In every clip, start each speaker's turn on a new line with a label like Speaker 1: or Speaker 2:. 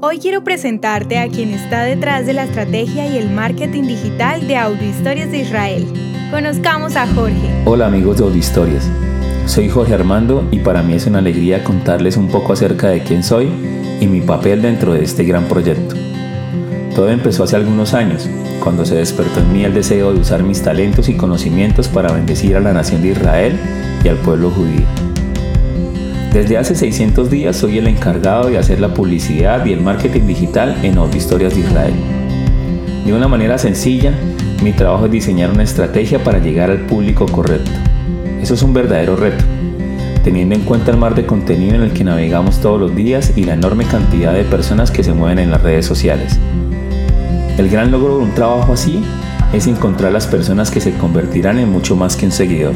Speaker 1: Hoy quiero presentarte a quien está detrás de la estrategia y el marketing digital de Audiohistorias de Israel. Conozcamos a Jorge.
Speaker 2: Hola amigos de Audiohistorias. Soy Jorge Armando y para mí es una alegría contarles un poco acerca de quién soy y mi papel dentro de este gran proyecto. Todo empezó hace algunos años, cuando se despertó en mí el deseo de usar mis talentos y conocimientos para bendecir a la nación de Israel y al pueblo judío. Desde hace 600 días soy el encargado de hacer la publicidad y el marketing digital en Audio Historias de Israel. De una manera sencilla, mi trabajo es diseñar una estrategia para llegar al público correcto. Eso es un verdadero reto, teniendo en cuenta el mar de contenido en el que navegamos todos los días y la enorme cantidad de personas que se mueven en las redes sociales. El gran logro de un trabajo así es encontrar las personas que se convertirán en mucho más que un seguidor.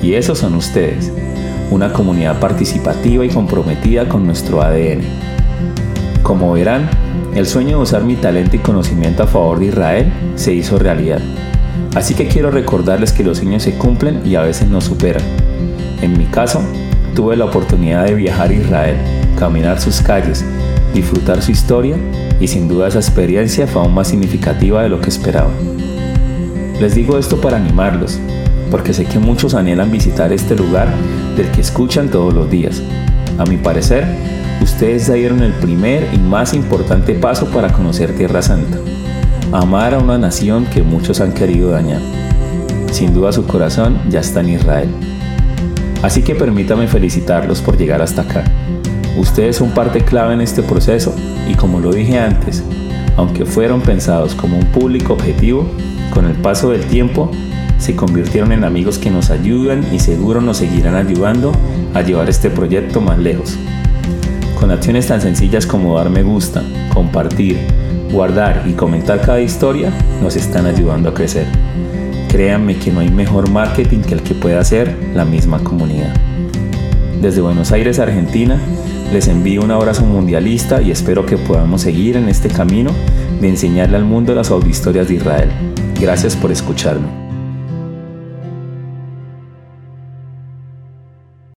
Speaker 2: Y esos son ustedes una comunidad participativa y comprometida con nuestro ADN. Como verán, el sueño de usar mi talento y conocimiento a favor de Israel se hizo realidad. Así que quiero recordarles que los sueños se cumplen y a veces nos superan. En mi caso, tuve la oportunidad de viajar a Israel, caminar sus calles, disfrutar su historia y sin duda esa experiencia fue aún más significativa de lo que esperaba. Les digo esto para animarlos, porque sé que muchos anhelan visitar este lugar del que escuchan todos los días. A mi parecer, ustedes dieron el primer y más importante paso para conocer Tierra Santa, amar a una nación que muchos han querido dañar. Sin duda su corazón ya está en Israel. Así que permítame felicitarlos por llegar hasta acá. Ustedes son parte clave en este proceso y como lo dije antes, aunque fueron pensados como un público objetivo, con el paso del tiempo se convirtieron en amigos que nos ayudan y seguro nos seguirán ayudando a llevar este proyecto más lejos. Con acciones tan sencillas como dar me gusta, compartir, guardar y comentar cada historia, nos están ayudando a crecer. Créanme que no hay mejor marketing que el que pueda hacer la misma comunidad. Desde Buenos Aires, Argentina, les envío un abrazo mundialista y espero que podamos seguir en este camino de enseñarle al mundo las historias de Israel. Gracias por escucharme.